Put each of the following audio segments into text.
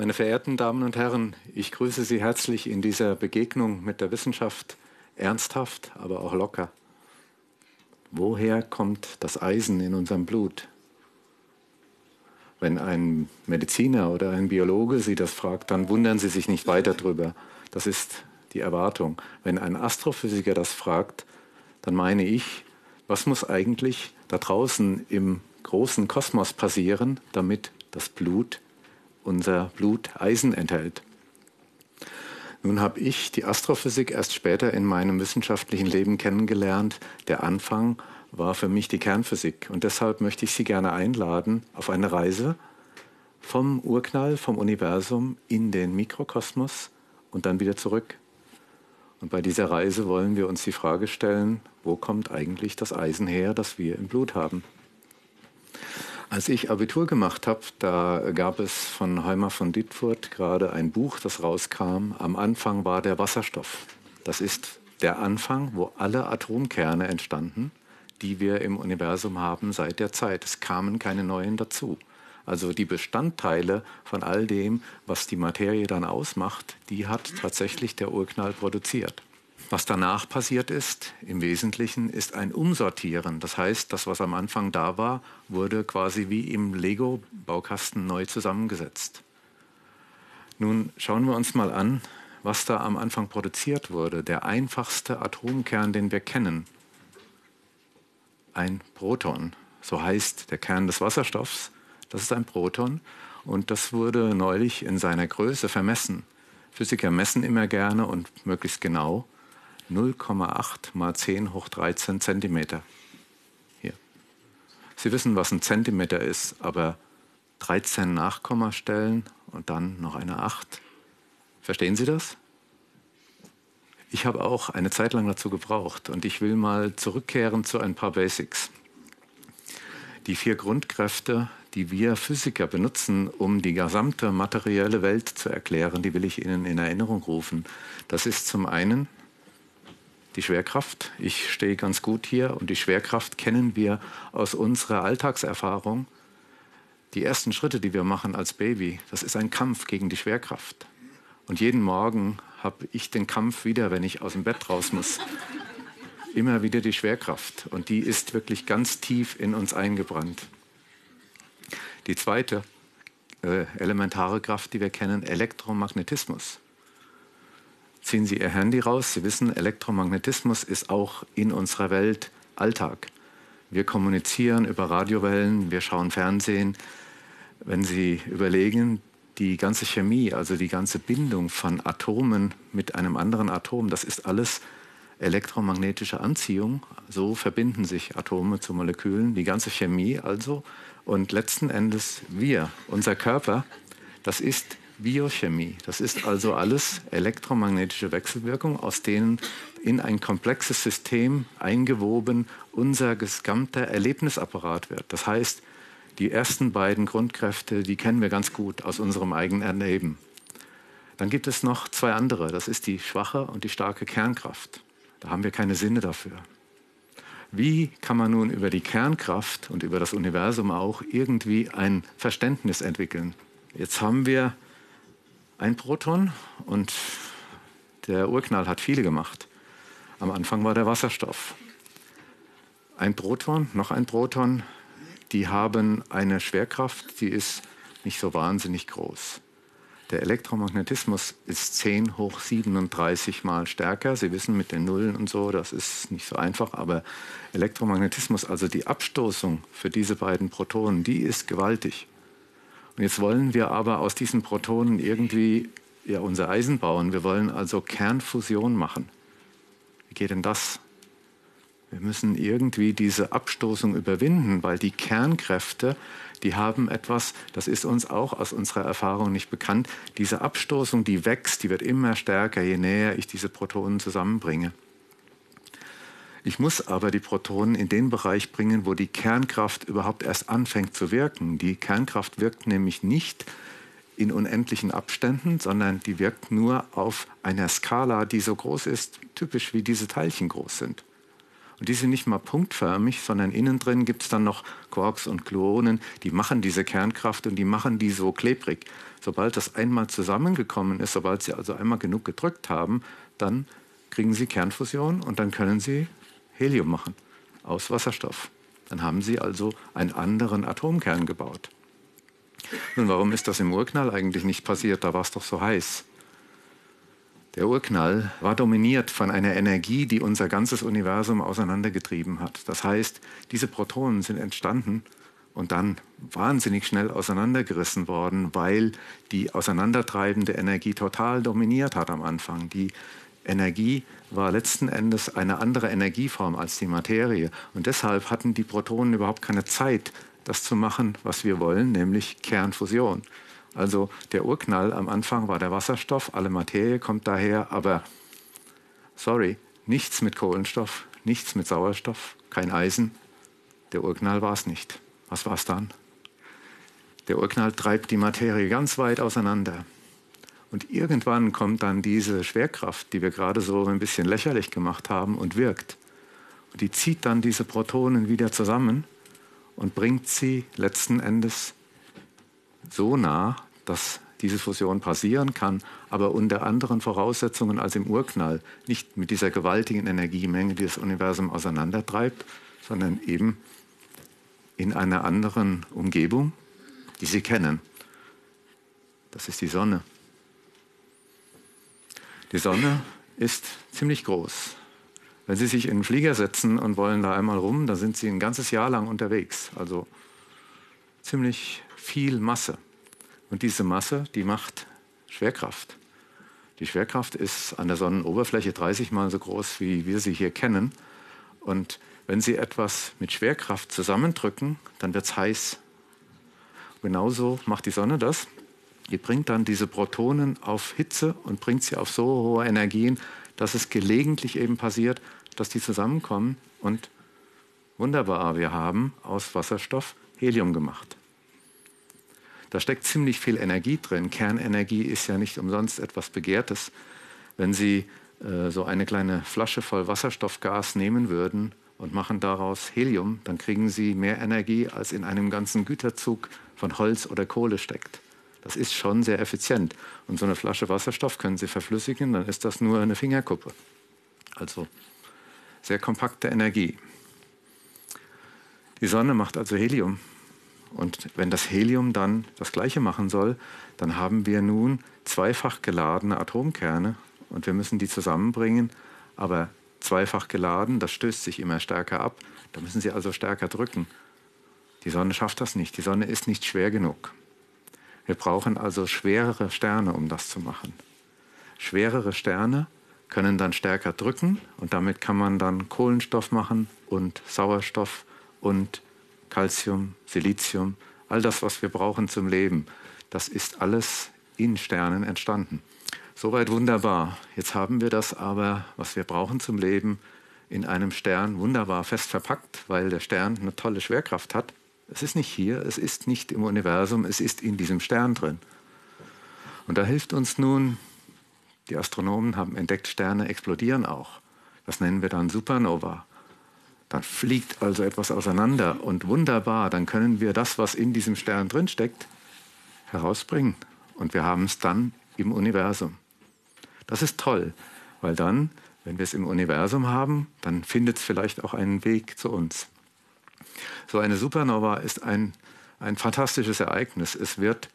Meine verehrten Damen und Herren, ich grüße Sie herzlich in dieser Begegnung mit der Wissenschaft, ernsthaft, aber auch locker. Woher kommt das Eisen in unserem Blut? Wenn ein Mediziner oder ein Biologe Sie das fragt, dann wundern Sie sich nicht weiter drüber. Das ist die Erwartung. Wenn ein Astrophysiker das fragt, dann meine ich, was muss eigentlich da draußen im großen Kosmos passieren, damit das Blut, unser Blut Eisen enthält. Nun habe ich die Astrophysik erst später in meinem wissenschaftlichen Leben kennengelernt. Der Anfang war für mich die Kernphysik. Und deshalb möchte ich Sie gerne einladen auf eine Reise vom Urknall, vom Universum in den Mikrokosmos und dann wieder zurück. Und bei dieser Reise wollen wir uns die Frage stellen, wo kommt eigentlich das Eisen her, das wir im Blut haben? Als ich Abitur gemacht habe, da gab es von Heimer von Dittfurt gerade ein Buch, das rauskam. Am Anfang war der Wasserstoff. Das ist der Anfang, wo alle Atomkerne entstanden, die wir im Universum haben seit der Zeit. Es kamen keine neuen dazu. Also die Bestandteile von all dem, was die Materie dann ausmacht, die hat tatsächlich der Urknall produziert. Was danach passiert ist, im Wesentlichen, ist ein Umsortieren. Das heißt, das, was am Anfang da war, wurde quasi wie im Lego-Baukasten neu zusammengesetzt. Nun schauen wir uns mal an, was da am Anfang produziert wurde. Der einfachste Atomkern, den wir kennen. Ein Proton. So heißt der Kern des Wasserstoffs. Das ist ein Proton. Und das wurde neulich in seiner Größe vermessen. Physiker messen immer gerne und möglichst genau. 0,8 mal 10 hoch 13 Zentimeter. Hier. Sie wissen, was ein Zentimeter ist, aber 13 Nachkommastellen und dann noch eine 8. Verstehen Sie das? Ich habe auch eine Zeit lang dazu gebraucht und ich will mal zurückkehren zu ein paar Basics. Die vier Grundkräfte, die wir Physiker benutzen, um die gesamte materielle Welt zu erklären, die will ich Ihnen in Erinnerung rufen. Das ist zum einen die Schwerkraft. Ich stehe ganz gut hier und die Schwerkraft kennen wir aus unserer Alltagserfahrung. Die ersten Schritte, die wir machen als Baby, das ist ein Kampf gegen die Schwerkraft. Und jeden Morgen habe ich den Kampf wieder, wenn ich aus dem Bett raus muss. Immer wieder die Schwerkraft. Und die ist wirklich ganz tief in uns eingebrannt. Die zweite äh, elementare Kraft, die wir kennen, Elektromagnetismus ziehen Sie Ihr Handy raus. Sie wissen, Elektromagnetismus ist auch in unserer Welt Alltag. Wir kommunizieren über Radiowellen, wir schauen Fernsehen. Wenn Sie überlegen, die ganze Chemie, also die ganze Bindung von Atomen mit einem anderen Atom, das ist alles elektromagnetische Anziehung. So verbinden sich Atome zu Molekülen, die ganze Chemie also. Und letzten Endes wir, unser Körper, das ist Biochemie. Das ist also alles elektromagnetische Wechselwirkung, aus denen in ein komplexes System eingewoben unser gesamter Erlebnisapparat wird. Das heißt, die ersten beiden Grundkräfte, die kennen wir ganz gut aus unserem eigenen Erleben. Dann gibt es noch zwei andere. Das ist die schwache und die starke Kernkraft. Da haben wir keine Sinne dafür. Wie kann man nun über die Kernkraft und über das Universum auch irgendwie ein Verständnis entwickeln? Jetzt haben wir ein Proton und der Urknall hat viele gemacht. Am Anfang war der Wasserstoff. Ein Proton, noch ein Proton, die haben eine Schwerkraft, die ist nicht so wahnsinnig groß. Der Elektromagnetismus ist 10 hoch 37 mal stärker. Sie wissen mit den Nullen und so, das ist nicht so einfach, aber Elektromagnetismus, also die Abstoßung für diese beiden Protonen, die ist gewaltig. Und jetzt wollen wir aber aus diesen Protonen irgendwie ja, unser Eisen bauen. Wir wollen also Kernfusion machen. Wie geht denn das? Wir müssen irgendwie diese Abstoßung überwinden, weil die Kernkräfte, die haben etwas, das ist uns auch aus unserer Erfahrung nicht bekannt. Diese Abstoßung, die wächst, die wird immer stärker, je näher ich diese Protonen zusammenbringe. Ich muss aber die Protonen in den Bereich bringen, wo die Kernkraft überhaupt erst anfängt zu wirken. Die Kernkraft wirkt nämlich nicht in unendlichen Abständen, sondern die wirkt nur auf einer Skala, die so groß ist, typisch wie diese Teilchen groß sind. Und die sind nicht mal punktförmig, sondern innen drin gibt es dann noch Quarks und Gluonen, die machen diese Kernkraft und die machen die so klebrig. Sobald das einmal zusammengekommen ist, sobald sie also einmal genug gedrückt haben, dann kriegen sie Kernfusion und dann können sie Helium machen aus Wasserstoff. Dann haben sie also einen anderen Atomkern gebaut. Nun, warum ist das im Urknall eigentlich nicht passiert? Da war es doch so heiß. Der Urknall war dominiert von einer Energie, die unser ganzes Universum auseinandergetrieben hat. Das heißt, diese Protonen sind entstanden und dann wahnsinnig schnell auseinandergerissen worden, weil die auseinandertreibende Energie total dominiert hat am Anfang. Die Energie war letzten Endes eine andere Energieform als die Materie. Und deshalb hatten die Protonen überhaupt keine Zeit, das zu machen, was wir wollen, nämlich Kernfusion. Also der Urknall am Anfang war der Wasserstoff, alle Materie kommt daher, aber sorry, nichts mit Kohlenstoff, nichts mit Sauerstoff, kein Eisen. Der Urknall war es nicht. Was war es dann? Der Urknall treibt die Materie ganz weit auseinander. Und irgendwann kommt dann diese Schwerkraft, die wir gerade so ein bisschen lächerlich gemacht haben, und wirkt. Und die zieht dann diese Protonen wieder zusammen und bringt sie letzten Endes so nah, dass diese Fusion passieren kann, aber unter anderen Voraussetzungen als im Urknall. Nicht mit dieser gewaltigen Energiemenge, die das Universum auseinandertreibt, sondern eben in einer anderen Umgebung, die Sie kennen. Das ist die Sonne. Die Sonne ist ziemlich groß. Wenn Sie sich in einen Flieger setzen und wollen da einmal rum, dann sind Sie ein ganzes Jahr lang unterwegs. Also ziemlich viel Masse. Und diese Masse, die macht Schwerkraft. Die Schwerkraft ist an der Sonnenoberfläche 30 mal so groß, wie wir sie hier kennen. Und wenn Sie etwas mit Schwerkraft zusammendrücken, dann wird es heiß. Genauso macht die Sonne das. Die bringt dann diese Protonen auf Hitze und bringt sie auf so hohe Energien, dass es gelegentlich eben passiert, dass die zusammenkommen und wunderbar, wir haben aus Wasserstoff Helium gemacht. Da steckt ziemlich viel Energie drin. Kernenergie ist ja nicht umsonst etwas Begehrtes. Wenn Sie äh, so eine kleine Flasche voll Wasserstoffgas nehmen würden und machen daraus Helium, dann kriegen Sie mehr Energie, als in einem ganzen Güterzug von Holz oder Kohle steckt. Das ist schon sehr effizient. Und so eine Flasche Wasserstoff können Sie verflüssigen, dann ist das nur eine Fingerkuppe. Also sehr kompakte Energie. Die Sonne macht also Helium. Und wenn das Helium dann das Gleiche machen soll, dann haben wir nun zweifach geladene Atomkerne und wir müssen die zusammenbringen. Aber zweifach geladen, das stößt sich immer stärker ab. Da müssen sie also stärker drücken. Die Sonne schafft das nicht. Die Sonne ist nicht schwer genug. Wir brauchen also schwerere Sterne, um das zu machen. Schwerere Sterne können dann stärker drücken und damit kann man dann Kohlenstoff machen und Sauerstoff und Calcium, Silizium, all das, was wir brauchen zum Leben, das ist alles in Sternen entstanden. Soweit wunderbar. Jetzt haben wir das aber, was wir brauchen zum Leben, in einem Stern wunderbar fest verpackt, weil der Stern eine tolle Schwerkraft hat. Es ist nicht hier, es ist nicht im Universum, es ist in diesem Stern drin. Und da hilft uns nun, die Astronomen haben entdeckt, Sterne explodieren auch. Das nennen wir dann Supernova. Dann fliegt also etwas auseinander und wunderbar, dann können wir das, was in diesem Stern drinsteckt, herausbringen. Und wir haben es dann im Universum. Das ist toll, weil dann, wenn wir es im Universum haben, dann findet es vielleicht auch einen Weg zu uns. So eine Supernova ist ein, ein fantastisches Ereignis. Es wird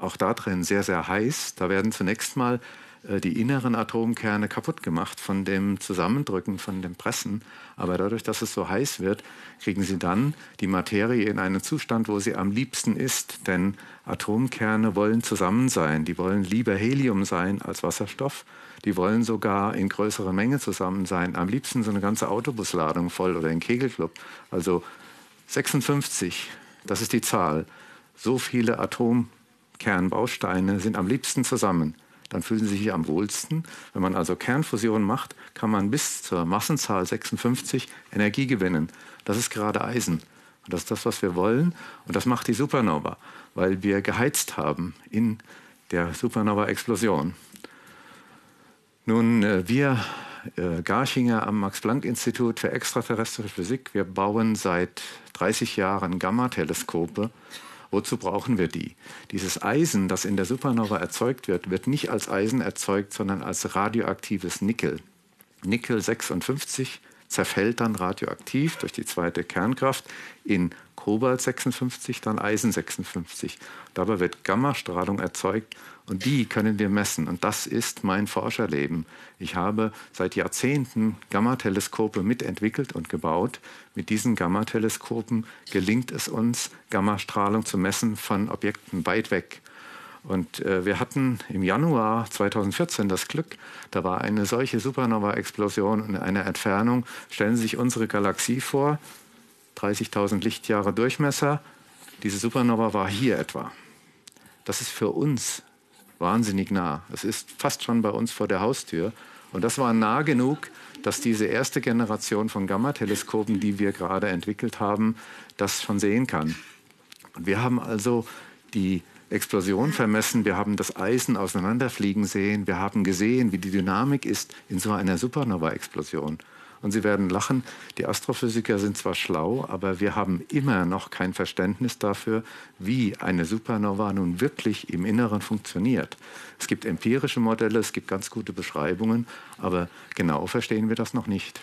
auch da drin sehr, sehr heiß. Da werden zunächst mal äh, die inneren Atomkerne kaputt gemacht von dem Zusammendrücken, von dem Pressen. Aber dadurch, dass es so heiß wird, kriegen sie dann die Materie in einen Zustand, wo sie am liebsten ist. Denn Atomkerne wollen zusammen sein. Die wollen lieber Helium sein als Wasserstoff. Die wollen sogar in größerer Menge zusammen sein. Am liebsten so eine ganze Autobusladung voll oder ein Kegelclub. Also 56, das ist die Zahl. So viele Atomkernbausteine sind am liebsten zusammen dann fühlen sie sich am wohlsten. Wenn man also Kernfusion macht, kann man bis zur Massenzahl 56 Energie gewinnen. Das ist gerade Eisen. Und das ist das, was wir wollen. Und das macht die Supernova, weil wir geheizt haben in der Supernova-Explosion. Nun, äh, wir äh, Garchinger am Max-Planck-Institut für extraterrestrische Physik. Wir bauen seit 30 Jahren Gamma-Teleskope. Wozu brauchen wir die? Dieses Eisen, das in der Supernova erzeugt wird, wird nicht als Eisen erzeugt, sondern als radioaktives Nickel. Nickel 56 zerfällt dann radioaktiv durch die zweite Kernkraft in Kobalt 56, dann Eisen 56. Dabei wird Gammastrahlung erzeugt und die können wir messen. Und das ist mein Forscherleben. Ich habe seit Jahrzehnten Gammateleskope mitentwickelt und gebaut. Mit diesen Gammateleskopen gelingt es uns, Gammastrahlung zu messen von Objekten weit weg. Und äh, wir hatten im Januar 2014 das Glück, da war eine solche Supernova-Explosion in einer Entfernung. Stellen Sie sich unsere Galaxie vor, 30.000 Lichtjahre Durchmesser. Diese Supernova war hier etwa. Das ist für uns wahnsinnig nah. Es ist fast schon bei uns vor der Haustür. Und das war nah genug, dass diese erste Generation von Gamma-Teleskopen, die wir gerade entwickelt haben, das schon sehen kann. Und wir haben also die Explosion vermessen, wir haben das Eisen auseinanderfliegen sehen, wir haben gesehen, wie die Dynamik ist in so einer Supernova-Explosion. Und Sie werden lachen, die Astrophysiker sind zwar schlau, aber wir haben immer noch kein Verständnis dafür, wie eine Supernova nun wirklich im Inneren funktioniert. Es gibt empirische Modelle, es gibt ganz gute Beschreibungen, aber genau verstehen wir das noch nicht.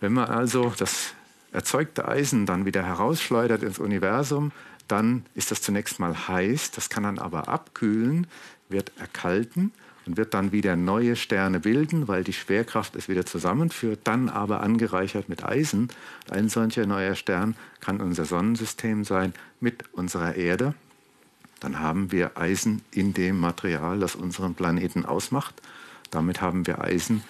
Wenn man also das erzeugte Eisen dann wieder herausschleudert ins Universum, dann ist das zunächst mal heiß, das kann dann aber abkühlen, wird erkalten und wird dann wieder neue Sterne bilden, weil die Schwerkraft es wieder zusammenführt, dann aber angereichert mit Eisen. Ein solcher neuer Stern kann unser Sonnensystem sein mit unserer Erde. Dann haben wir Eisen in dem Material, das unseren Planeten ausmacht. Damit haben wir Eisen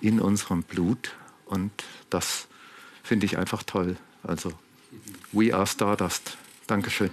in unserem Blut und das finde ich einfach toll. Also, we are Stardust. Dankeschön.